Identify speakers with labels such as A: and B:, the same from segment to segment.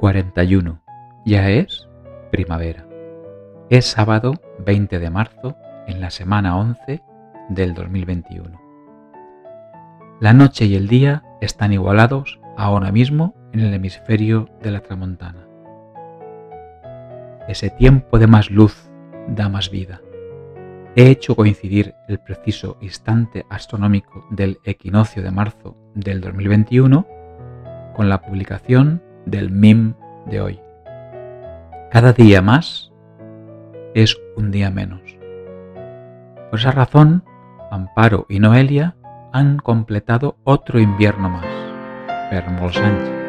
A: 41. Ya es primavera. Es sábado 20 de marzo en la semana 11 del 2021. La noche y el día están igualados ahora mismo en el hemisferio de la tramontana. Ese tiempo de más luz da más vida. He hecho coincidir el preciso instante astronómico del equinoccio de marzo del 2021 con la publicación del MIM de hoy. Cada día más es un día menos. Por esa razón, Amparo y Noelia han completado otro invierno más. Per Sánchez.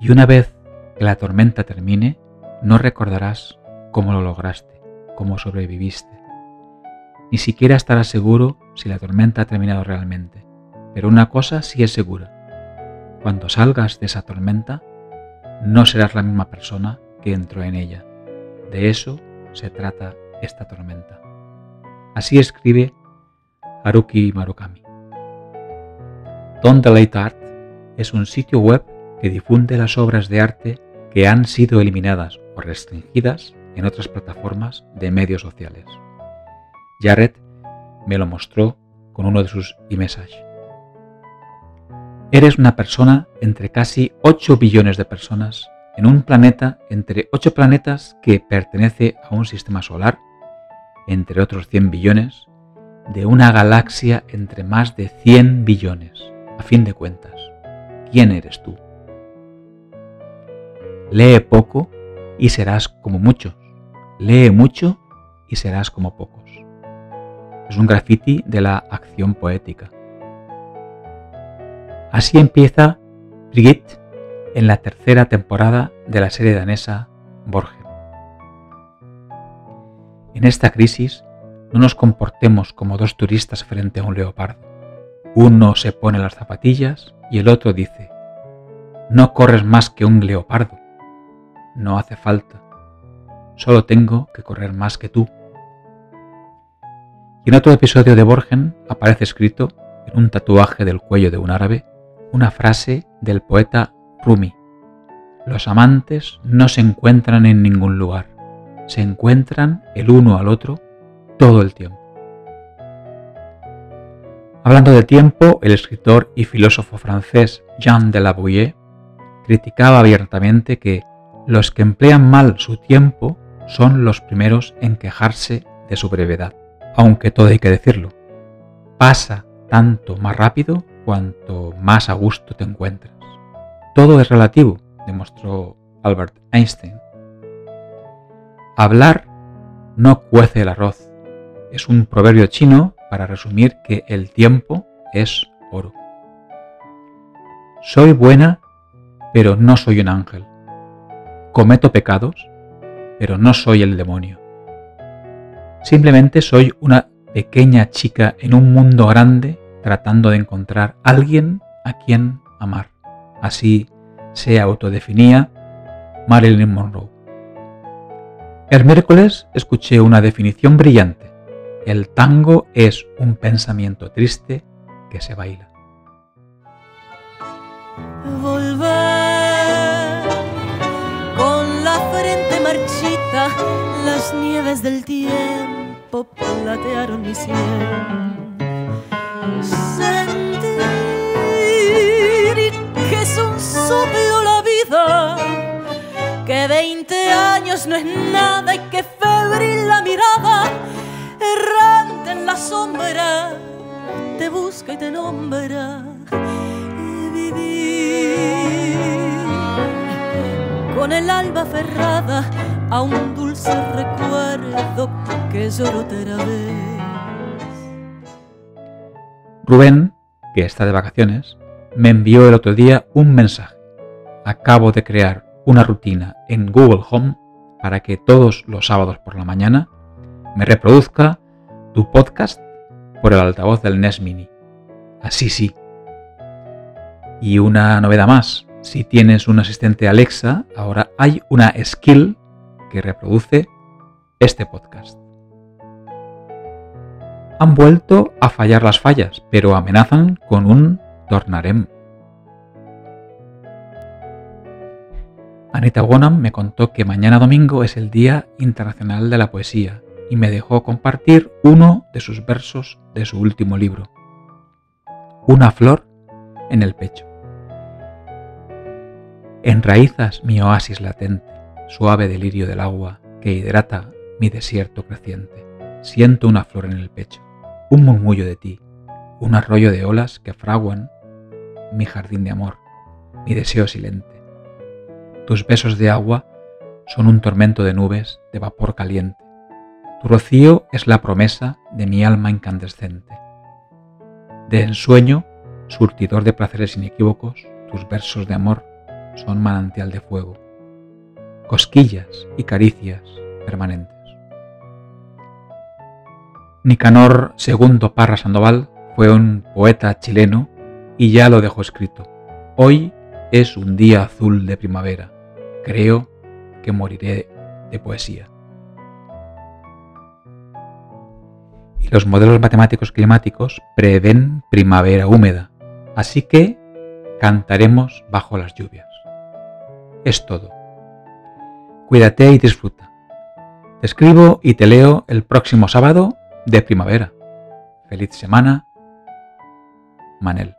A: Y una vez que la tormenta termine, no recordarás cómo lo lograste, cómo sobreviviste. Ni siquiera estarás seguro si la tormenta ha terminado realmente. Pero una cosa sí es segura. Cuando salgas de esa tormenta, no serás la misma persona que entró en ella. De eso se trata esta tormenta. Así escribe Haruki Marukami. Don't Delete Art es un sitio web que difunde las obras de arte que han sido eliminadas o restringidas en otras plataformas de medios sociales. Jared me lo mostró con uno de sus e-messages. Eres una persona entre casi 8 billones de personas en un planeta entre 8 planetas que pertenece a un sistema solar, entre otros 100 billones, de una galaxia entre más de 100 billones. A fin de cuentas, ¿quién eres tú? Lee poco y serás como muchos. Lee mucho y serás como pocos. Es un graffiti de la acción poética. Así empieza Brigitte en la tercera temporada de la serie danesa Borgen. En esta crisis no nos comportemos como dos turistas frente a un leopardo. Uno se pone las zapatillas y el otro dice, no corres más que un leopardo no hace falta. Solo tengo que correr más que tú. Y en otro episodio de Borgen aparece escrito en un tatuaje del cuello de un árabe una frase del poeta Rumi. Los amantes no se encuentran en ningún lugar, se encuentran el uno al otro todo el tiempo. Hablando de tiempo, el escritor y filósofo francés Jean de la Bouille criticaba abiertamente que los que emplean mal su tiempo son los primeros en quejarse de su brevedad. Aunque todo hay que decirlo, pasa tanto más rápido cuanto más a gusto te encuentras. Todo es relativo, demostró Albert Einstein. Hablar no cuece el arroz. Es un proverbio chino para resumir que el tiempo es oro. Soy buena, pero no soy un ángel. Cometo pecados, pero no soy el demonio. Simplemente soy una pequeña chica en un mundo grande tratando de encontrar alguien a quien amar. Así se autodefinía Marilyn Monroe. El miércoles escuché una definición brillante. El tango es un pensamiento triste que se baila.
B: Nieves del tiempo platearon mi cielo. Sentir que es un soplo la vida, que 20 años no es nada y que febril la mirada, errante en la sombra, te busca y te nombra. Y vivir con el alba ferrada a un recuerdo que.
A: Rubén, que está de vacaciones, me envió el otro día un mensaje. Acabo de crear una rutina en Google Home para que todos los sábados por la mañana me reproduzca tu podcast por el altavoz del NES Mini. Así sí. Y una novedad más, si tienes un asistente Alexa, ahora hay una skill que reproduce este podcast. Han vuelto a fallar las fallas, pero amenazan con un tornarem. Anita Bonham me contó que mañana domingo es el Día Internacional de la Poesía y me dejó compartir uno de sus versos de su último libro, Una flor en el pecho. Enraizas mi oasis latente, suave delirio del agua que hidrata mi desierto creciente. Siento una flor en el pecho, un murmullo de ti, un arroyo de olas que fraguan mi jardín de amor, mi deseo silente. Tus besos de agua son un tormento de nubes de vapor caliente. Tu rocío es la promesa de mi alma incandescente. De ensueño, surtidor de placeres inequívocos, tus versos de amor son manantial de fuego, cosquillas y caricias permanentes. Nicanor II Parra Sandoval fue un poeta chileno y ya lo dejó escrito. Hoy es un día azul de primavera creo que moriré de poesía. Y los modelos matemáticos climáticos prevén primavera húmeda, así que cantaremos bajo las lluvias. Es todo. Cuídate y disfruta. Te escribo y te leo el próximo sábado de primavera. Feliz semana. Manel.